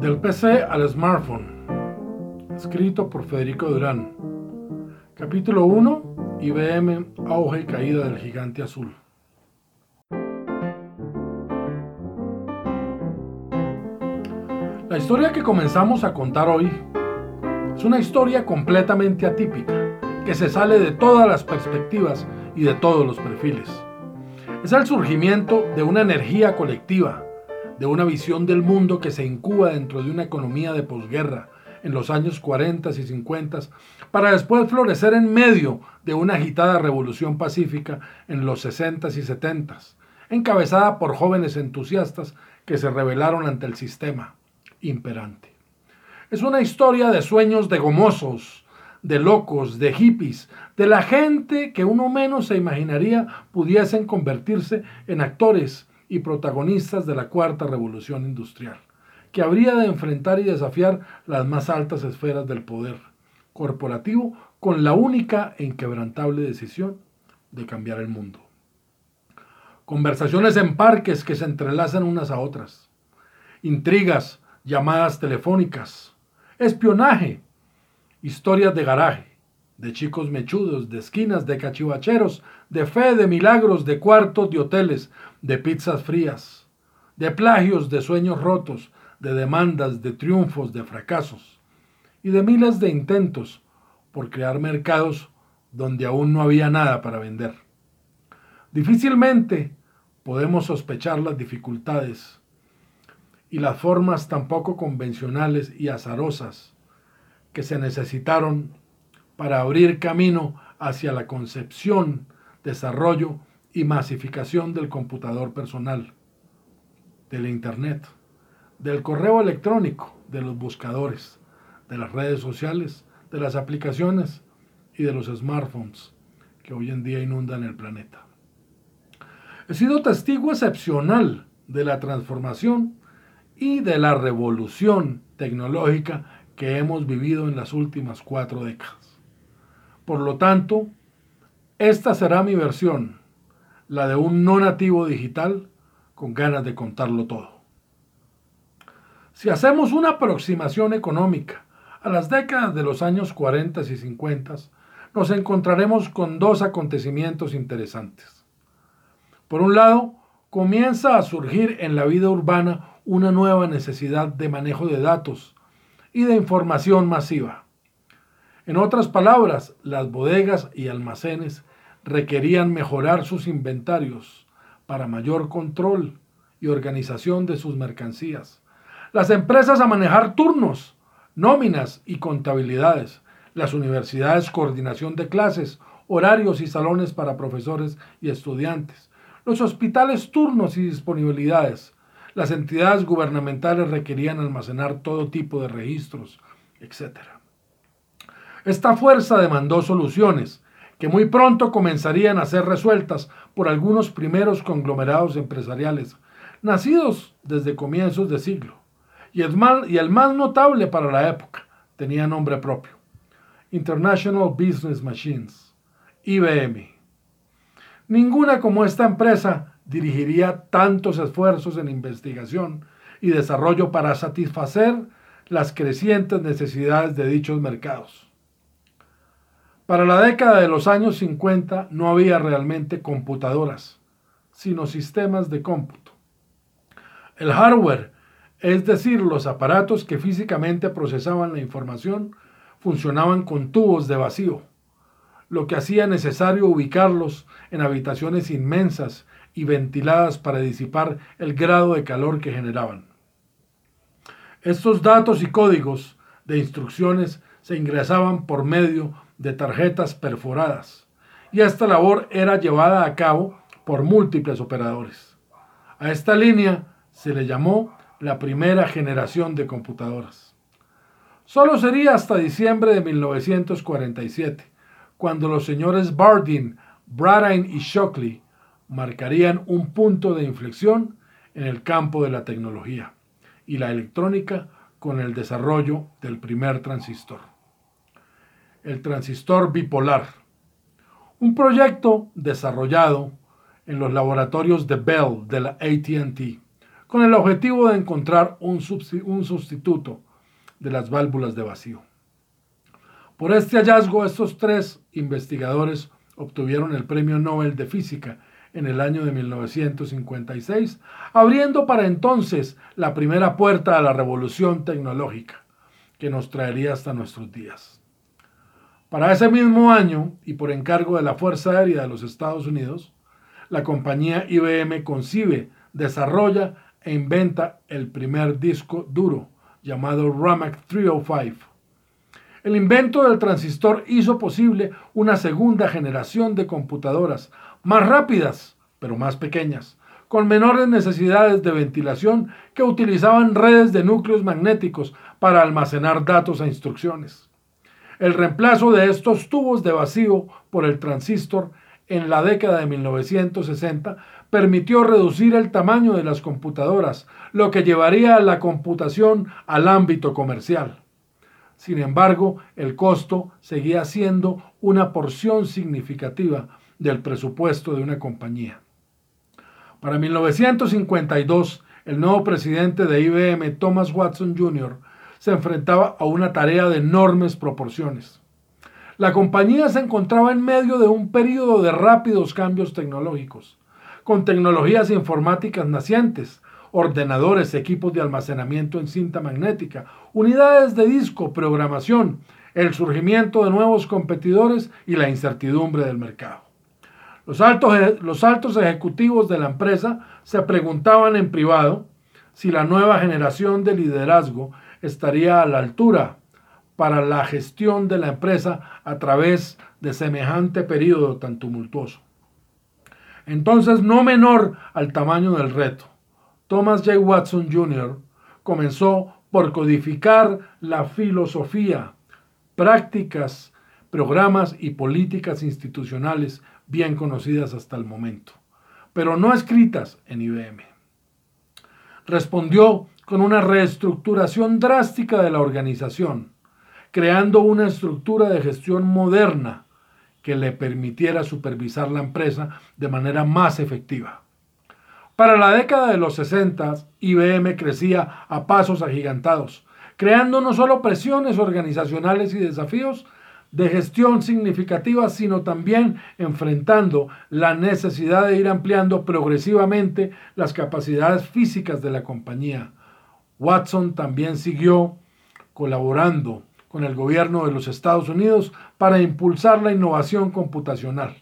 Del PC al smartphone. Escrito por Federico Durán. Capítulo 1. IBM, auge y caída del gigante azul. La historia que comenzamos a contar hoy es una historia completamente atípica, que se sale de todas las perspectivas y de todos los perfiles. Es el surgimiento de una energía colectiva, de una visión del mundo que se incuba dentro de una economía de posguerra en los años 40 y 50, para después florecer en medio de una agitada revolución pacífica en los 60 y 70, encabezada por jóvenes entusiastas que se rebelaron ante el sistema imperante. Es una historia de sueños de gomosos, de locos, de hippies, de la gente que uno menos se imaginaría pudiesen convertirse en actores y protagonistas de la cuarta revolución industrial, que habría de enfrentar y desafiar las más altas esferas del poder corporativo con la única e inquebrantable decisión de cambiar el mundo. Conversaciones en parques que se entrelazan unas a otras, intrigas, llamadas telefónicas, espionaje, historias de garaje, de chicos mechudos, de esquinas, de cachivacheros, de fe, de milagros, de cuartos de hoteles, de pizzas frías, de plagios, de sueños rotos, de demandas, de triunfos, de fracasos, y de miles de intentos por crear mercados donde aún no había nada para vender. Difícilmente podemos sospechar las dificultades y las formas tan poco convencionales y azarosas que se necesitaron para abrir camino hacia la concepción, desarrollo y masificación del computador personal, del Internet, del correo electrónico, de los buscadores, de las redes sociales, de las aplicaciones y de los smartphones que hoy en día inundan el planeta. He sido testigo excepcional de la transformación y de la revolución tecnológica que hemos vivido en las últimas cuatro décadas. Por lo tanto, esta será mi versión, la de un no nativo digital con ganas de contarlo todo. Si hacemos una aproximación económica a las décadas de los años 40 y 50, nos encontraremos con dos acontecimientos interesantes. Por un lado, comienza a surgir en la vida urbana una nueva necesidad de manejo de datos y de información masiva. En otras palabras, las bodegas y almacenes requerían mejorar sus inventarios para mayor control y organización de sus mercancías. Las empresas a manejar turnos, nóminas y contabilidades. Las universidades coordinación de clases, horarios y salones para profesores y estudiantes. Los hospitales turnos y disponibilidades las entidades gubernamentales requerían almacenar todo tipo de registros, etc. Esta fuerza demandó soluciones que muy pronto comenzarían a ser resueltas por algunos primeros conglomerados empresariales, nacidos desde comienzos de siglo, y el, y el más notable para la época tenía nombre propio, International Business Machines, IBM. Ninguna como esta empresa dirigiría tantos esfuerzos en investigación y desarrollo para satisfacer las crecientes necesidades de dichos mercados. Para la década de los años 50 no había realmente computadoras, sino sistemas de cómputo. El hardware, es decir, los aparatos que físicamente procesaban la información, funcionaban con tubos de vacío, lo que hacía necesario ubicarlos en habitaciones inmensas y ventiladas para disipar el grado de calor que generaban. Estos datos y códigos de instrucciones se ingresaban por medio de tarjetas perforadas y esta labor era llevada a cabo por múltiples operadores. A esta línea se le llamó la primera generación de computadoras. Solo sería hasta diciembre de 1947, cuando los señores Bardeen, Bradine y Shockley marcarían un punto de inflexión en el campo de la tecnología y la electrónica con el desarrollo del primer transistor. El transistor bipolar, un proyecto desarrollado en los laboratorios de Bell de la ATT, con el objetivo de encontrar un, sustituto de las válvulas de vacío. Por este hallazgo, estos tres investigadores obtuvieron el Premio Nobel de Física en el año de 1956, abriendo para entonces la primera puerta a la revolución tecnológica que nos traería hasta nuestros días. Para ese mismo año, y por encargo de la Fuerza Aérea de los Estados Unidos, la compañía IBM concibe, desarrolla e inventa el primer disco duro llamado RAMAC 305. El invento del transistor hizo posible una segunda generación de computadoras más rápidas, pero más pequeñas, con menores necesidades de ventilación que utilizaban redes de núcleos magnéticos para almacenar datos e instrucciones. El reemplazo de estos tubos de vacío por el transistor en la década de 1960 permitió reducir el tamaño de las computadoras, lo que llevaría la computación al ámbito comercial. Sin embargo, el costo seguía siendo una porción significativa del presupuesto de una compañía. Para 1952, el nuevo presidente de IBM, Thomas Watson Jr., se enfrentaba a una tarea de enormes proporciones. La compañía se encontraba en medio de un periodo de rápidos cambios tecnológicos, con tecnologías informáticas nacientes, ordenadores, equipos de almacenamiento en cinta magnética, unidades de disco, programación, el surgimiento de nuevos competidores y la incertidumbre del mercado. Los altos, los altos ejecutivos de la empresa se preguntaban en privado si la nueva generación de liderazgo estaría a la altura para la gestión de la empresa a través de semejante periodo tan tumultuoso. Entonces, no menor al tamaño del reto, Thomas J. Watson Jr. comenzó por codificar la filosofía, prácticas, programas y políticas institucionales bien conocidas hasta el momento, pero no escritas en IBM. Respondió con una reestructuración drástica de la organización, creando una estructura de gestión moderna que le permitiera supervisar la empresa de manera más efectiva. Para la década de los 60, IBM crecía a pasos agigantados, creando no solo presiones organizacionales y desafíos de gestión significativas, sino también enfrentando la necesidad de ir ampliando progresivamente las capacidades físicas de la compañía. Watson también siguió colaborando con el gobierno de los Estados Unidos para impulsar la innovación computacional.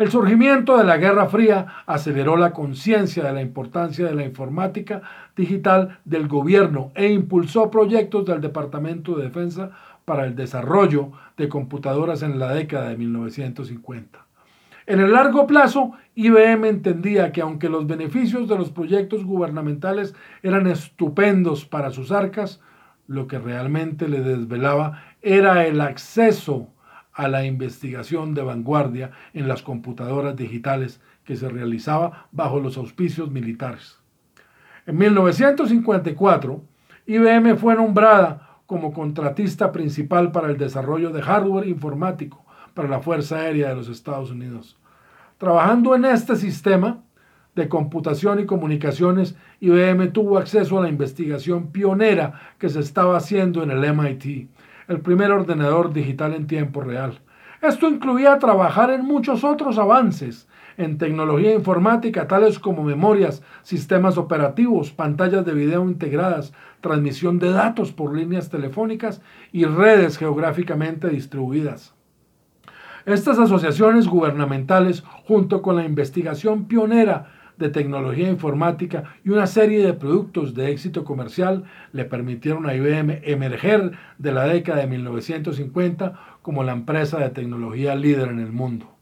El surgimiento de la Guerra Fría aceleró la conciencia de la importancia de la informática digital del gobierno e impulsó proyectos del Departamento de Defensa para el desarrollo de computadoras en la década de 1950. En el largo plazo, IBM entendía que aunque los beneficios de los proyectos gubernamentales eran estupendos para sus arcas, lo que realmente le desvelaba era el acceso a la investigación de vanguardia en las computadoras digitales que se realizaba bajo los auspicios militares. En 1954, IBM fue nombrada como contratista principal para el desarrollo de hardware informático para la Fuerza Aérea de los Estados Unidos. Trabajando en este sistema de computación y comunicaciones, IBM tuvo acceso a la investigación pionera que se estaba haciendo en el MIT, el primer ordenador digital en tiempo real. Esto incluía trabajar en muchos otros avances en tecnología informática, tales como memorias, sistemas operativos, pantallas de video integradas, transmisión de datos por líneas telefónicas y redes geográficamente distribuidas. Estas asociaciones gubernamentales, junto con la investigación pionera de tecnología informática y una serie de productos de éxito comercial le permitieron a IBM emerger de la década de 1950 como la empresa de tecnología líder en el mundo.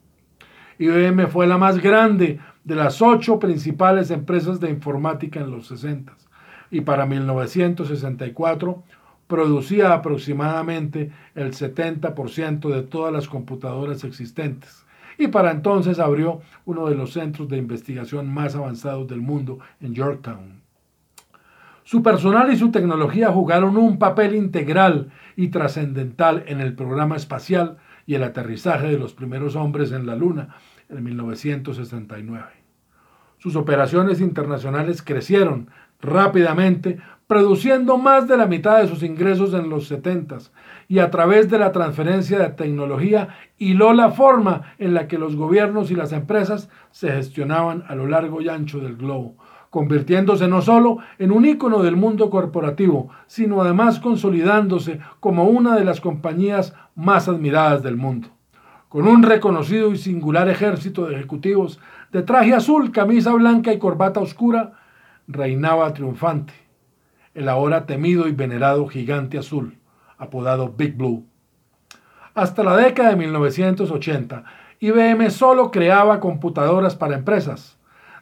IBM fue la más grande de las ocho principales empresas de informática en los 60 y para 1964 producía aproximadamente el 70% de todas las computadoras existentes y para entonces abrió uno de los centros de investigación más avanzados del mundo en Yorktown. Su personal y su tecnología jugaron un papel integral y trascendental en el programa espacial y el aterrizaje de los primeros hombres en la Luna en 1969. Sus operaciones internacionales crecieron rápidamente, produciendo más de la mitad de sus ingresos en los 70 y a través de la transferencia de tecnología hiló la forma en la que los gobiernos y las empresas se gestionaban a lo largo y ancho del globo, convirtiéndose no solo en un ícono del mundo corporativo, sino además consolidándose como una de las compañías más admiradas del mundo. Con un reconocido y singular ejército de ejecutivos de traje azul, camisa blanca y corbata oscura, reinaba triunfante el ahora temido y venerado gigante azul, apodado Big Blue. Hasta la década de 1980, IBM solo creaba computadoras para empresas.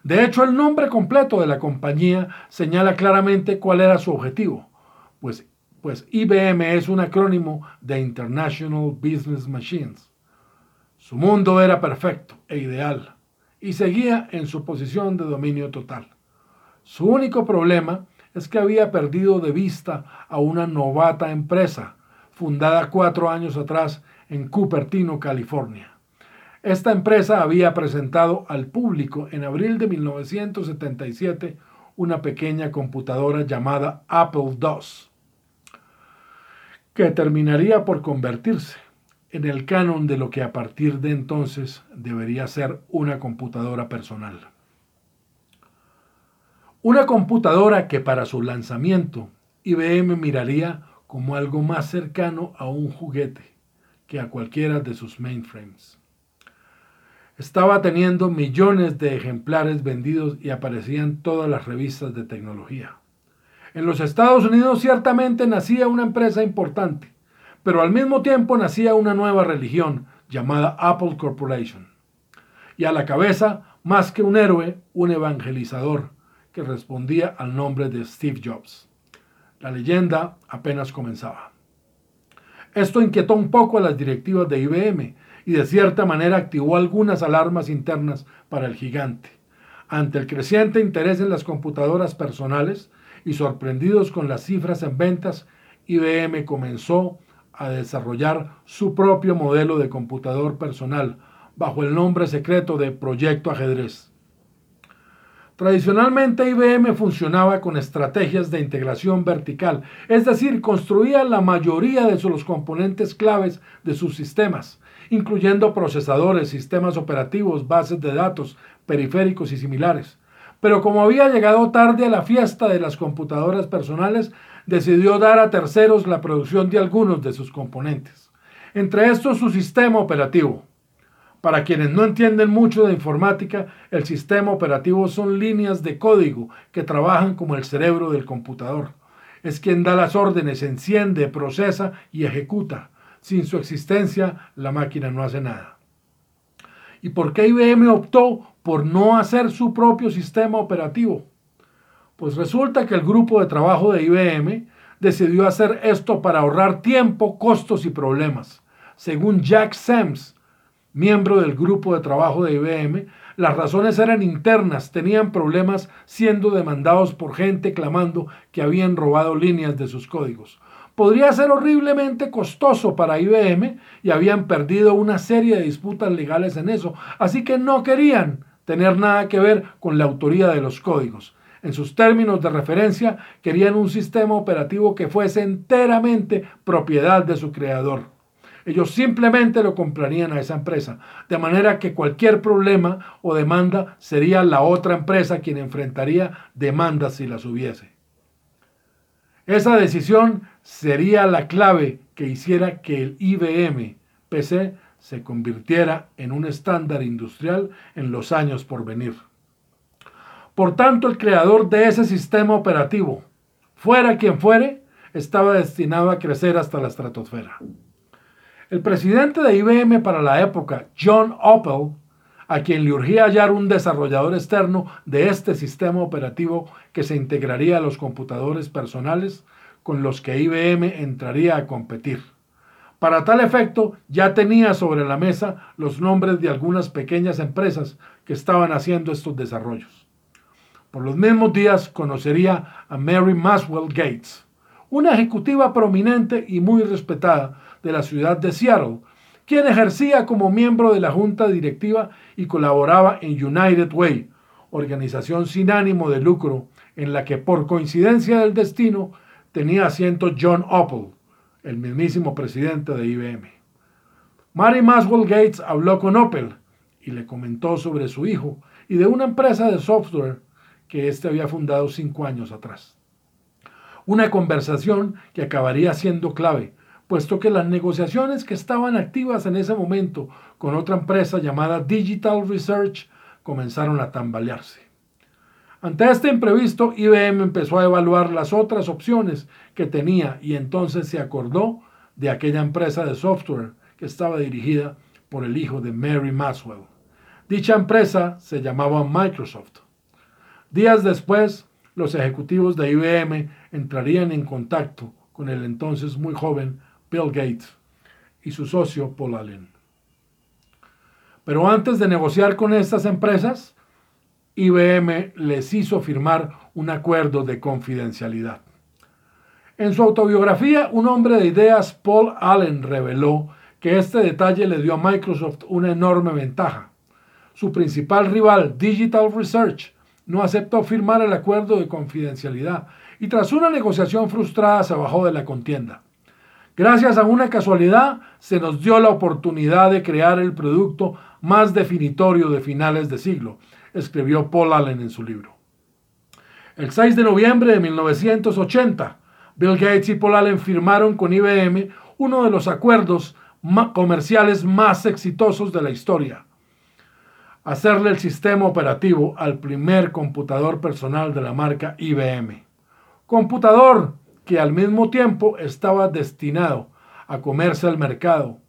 De hecho, el nombre completo de la compañía señala claramente cuál era su objetivo, pues, pues IBM es un acrónimo de International Business Machines. Su mundo era perfecto e ideal y seguía en su posición de dominio total. Su único problema es que había perdido de vista a una novata empresa fundada cuatro años atrás en Cupertino, California. Esta empresa había presentado al público en abril de 1977 una pequeña computadora llamada Apple II, que terminaría por convertirse en el canon de lo que a partir de entonces debería ser una computadora personal. Una computadora que para su lanzamiento IBM miraría como algo más cercano a un juguete que a cualquiera de sus mainframes. Estaba teniendo millones de ejemplares vendidos y aparecían todas las revistas de tecnología. En los Estados Unidos ciertamente nacía una empresa importante, pero al mismo tiempo nacía una nueva religión llamada Apple Corporation. Y a la cabeza, más que un héroe, un evangelizador que respondía al nombre de Steve Jobs. La leyenda apenas comenzaba. Esto inquietó un poco a las directivas de IBM y de cierta manera activó algunas alarmas internas para el gigante. Ante el creciente interés en las computadoras personales y sorprendidos con las cifras en ventas, IBM comenzó a desarrollar su propio modelo de computador personal bajo el nombre secreto de Proyecto Ajedrez. Tradicionalmente IBM funcionaba con estrategias de integración vertical, es decir, construía la mayoría de los componentes claves de sus sistemas, incluyendo procesadores, sistemas operativos, bases de datos, periféricos y similares. Pero como había llegado tarde a la fiesta de las computadoras personales, decidió dar a terceros la producción de algunos de sus componentes. Entre estos su sistema operativo, para quienes no entienden mucho de informática, el sistema operativo son líneas de código que trabajan como el cerebro del computador. Es quien da las órdenes, enciende, procesa y ejecuta. Sin su existencia, la máquina no hace nada. ¿Y por qué IBM optó por no hacer su propio sistema operativo? Pues resulta que el grupo de trabajo de IBM decidió hacer esto para ahorrar tiempo, costos y problemas. Según Jack Sams, miembro del grupo de trabajo de IBM, las razones eran internas, tenían problemas siendo demandados por gente clamando que habían robado líneas de sus códigos. Podría ser horriblemente costoso para IBM y habían perdido una serie de disputas legales en eso, así que no querían tener nada que ver con la autoría de los códigos. En sus términos de referencia, querían un sistema operativo que fuese enteramente propiedad de su creador. Ellos simplemente lo comprarían a esa empresa. De manera que cualquier problema o demanda sería la otra empresa quien enfrentaría demandas si las hubiese. Esa decisión sería la clave que hiciera que el IBM PC se convirtiera en un estándar industrial en los años por venir. Por tanto, el creador de ese sistema operativo, fuera quien fuere, estaba destinado a crecer hasta la estratosfera. El presidente de IBM para la época, John Opel, a quien le urgía hallar un desarrollador externo de este sistema operativo que se integraría a los computadores personales con los que IBM entraría a competir. Para tal efecto, ya tenía sobre la mesa los nombres de algunas pequeñas empresas que estaban haciendo estos desarrollos. Por los mismos días conocería a Mary Maswell Gates, una ejecutiva prominente y muy respetada de la ciudad de Seattle, quien ejercía como miembro de la junta directiva y colaboraba en United Way, organización sin ánimo de lucro en la que por coincidencia del destino tenía asiento John Opel, el mismísimo presidente de IBM. Mary Maswell Gates habló con Opel y le comentó sobre su hijo y de una empresa de software que éste había fundado cinco años atrás. Una conversación que acabaría siendo clave, puesto que las negociaciones que estaban activas en ese momento con otra empresa llamada Digital Research comenzaron a tambalearse. Ante este imprevisto, IBM empezó a evaluar las otras opciones que tenía y entonces se acordó de aquella empresa de software que estaba dirigida por el hijo de Mary Maswell. Dicha empresa se llamaba Microsoft. Días después, los ejecutivos de IBM entrarían en contacto con el entonces muy joven Bill Gates y su socio Paul Allen. Pero antes de negociar con estas empresas, IBM les hizo firmar un acuerdo de confidencialidad. En su autobiografía, un hombre de ideas, Paul Allen, reveló que este detalle le dio a Microsoft una enorme ventaja. Su principal rival, Digital Research, no aceptó firmar el acuerdo de confidencialidad y tras una negociación frustrada se bajó de la contienda. Gracias a una casualidad se nos dio la oportunidad de crear el producto más definitorio de finales de siglo, escribió Paul Allen en su libro. El 6 de noviembre de 1980, Bill Gates y Paul Allen firmaron con IBM uno de los acuerdos comerciales más exitosos de la historia. Hacerle el sistema operativo al primer computador personal de la marca IBM. Computador que al mismo tiempo estaba destinado a comerse al mercado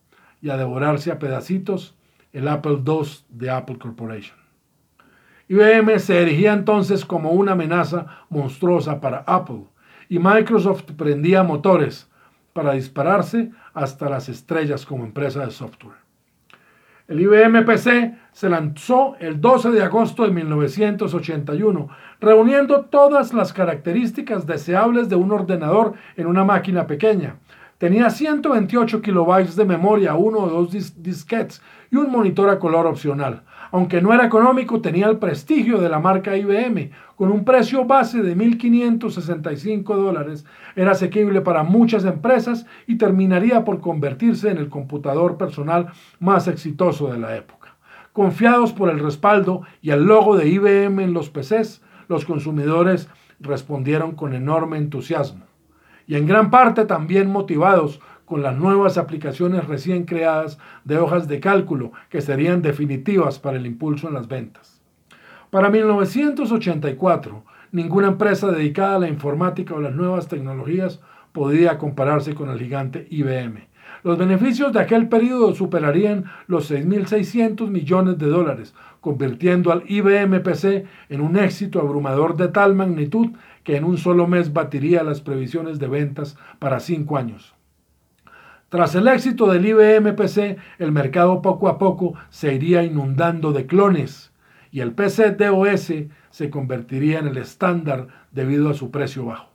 y a devorarse a pedacitos el Apple II de Apple Corporation. IBM se erigía entonces como una amenaza monstruosa para Apple y Microsoft prendía motores para dispararse hasta las estrellas como empresa de software. El IBM PC se lanzó el 12 de agosto de 1981, reuniendo todas las características deseables de un ordenador en una máquina pequeña. Tenía 128 kilobytes de memoria, uno o dos disquetes y un monitor a color opcional. Aunque no era económico, tenía el prestigio de la marca IBM. Con un precio base de 1.565 dólares, era asequible para muchas empresas y terminaría por convertirse en el computador personal más exitoso de la época. Confiados por el respaldo y el logo de IBM en los PCs, los consumidores respondieron con enorme entusiasmo. Y en gran parte también motivados con las nuevas aplicaciones recién creadas de hojas de cálculo que serían definitivas para el impulso en las ventas. Para 1984, ninguna empresa dedicada a la informática o las nuevas tecnologías podía compararse con el gigante IBM. Los beneficios de aquel periodo superarían los 6.600 millones de dólares, convirtiendo al IBM PC en un éxito abrumador de tal magnitud que en un solo mes batiría las previsiones de ventas para cinco años. Tras el éxito del IBM PC, el mercado poco a poco se iría inundando de clones y el PC DOS se convertiría en el estándar debido a su precio bajo.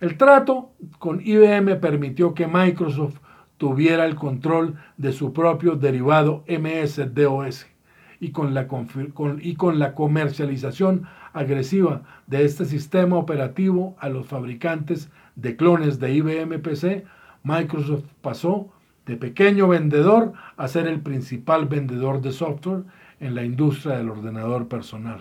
El trato con IBM permitió que Microsoft tuviera el control de su propio derivado MS-DOS y con, la, y con la comercialización agresiva de este sistema operativo a los fabricantes de clones de IBM PC, Microsoft pasó de pequeño vendedor a ser el principal vendedor de software en la industria del ordenador personal.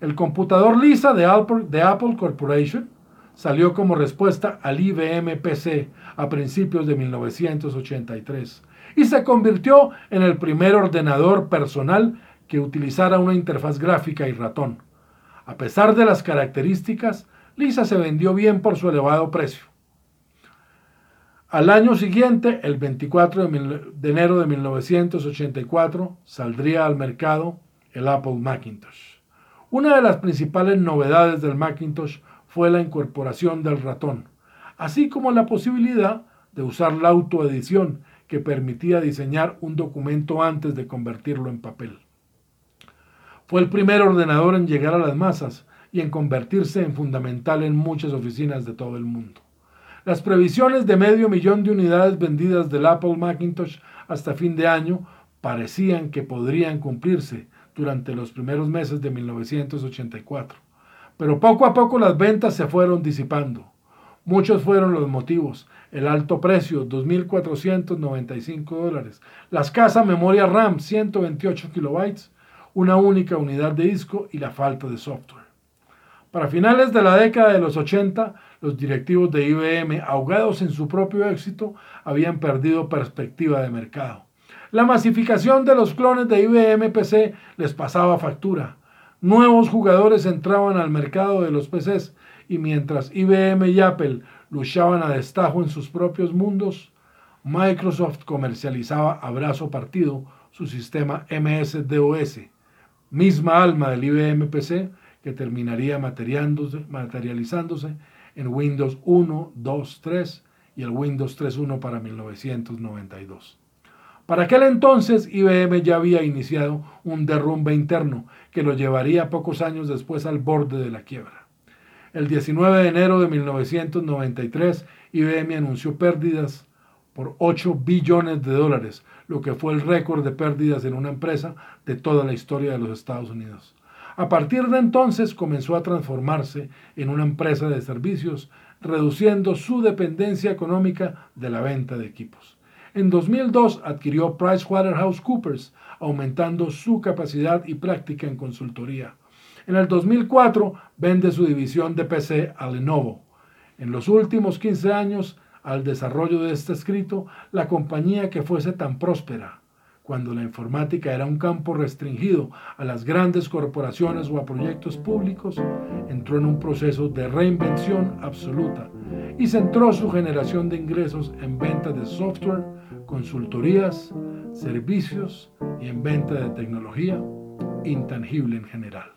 El computador Lisa de Apple, Corporation salió como respuesta al IBM PC a principios de 1983 y se convirtió en el primer ordenador personal que utilizara una interfaz gráfica y ratón. A pesar de las características, Lisa se vendió bien por su elevado precio. Al año siguiente, el 24 de enero de 1984, saldría al mercado el Apple Macintosh. Una de las principales novedades del Macintosh fue la incorporación del ratón, así como la posibilidad de usar la autoedición que permitía diseñar un documento antes de convertirlo en papel. Fue el primer ordenador en llegar a las masas y en convertirse en fundamental en muchas oficinas de todo el mundo. Las previsiones de medio millón de unidades vendidas del Apple Macintosh hasta fin de año parecían que podrían cumplirse durante los primeros meses de 1984. Pero poco a poco las ventas se fueron disipando. Muchos fueron los motivos. El alto precio, 2.495 dólares. La escasa memoria RAM, 128 kilobytes. Una única unidad de disco y la falta de software. Para finales de la década de los 80, los directivos de IBM, ahogados en su propio éxito, habían perdido perspectiva de mercado. La masificación de los clones de IBM PC les pasaba factura. Nuevos jugadores entraban al mercado de los PCs y mientras IBM y Apple luchaban a destajo en sus propios mundos, Microsoft comercializaba a brazo partido su sistema MS-DOS, misma alma del IBM PC que terminaría materializándose en Windows 1, 2, 3 y el Windows 3.1 para 1992. Para aquel entonces IBM ya había iniciado un derrumbe interno que lo llevaría pocos años después al borde de la quiebra. El 19 de enero de 1993 IBM anunció pérdidas por 8 billones de dólares, lo que fue el récord de pérdidas en una empresa de toda la historia de los Estados Unidos. A partir de entonces comenzó a transformarse en una empresa de servicios, reduciendo su dependencia económica de la venta de equipos. En 2002 adquirió PricewaterhouseCoopers, aumentando su capacidad y práctica en consultoría. En el 2004 vende su división de PC a Lenovo. En los últimos 15 años, al desarrollo de este escrito, la compañía que fuese tan próspera, cuando la informática era un campo restringido a las grandes corporaciones o a proyectos públicos, entró en un proceso de reinvención absoluta y centró su generación de ingresos en venta de software, consultorías, servicios y en venta de tecnología intangible en general.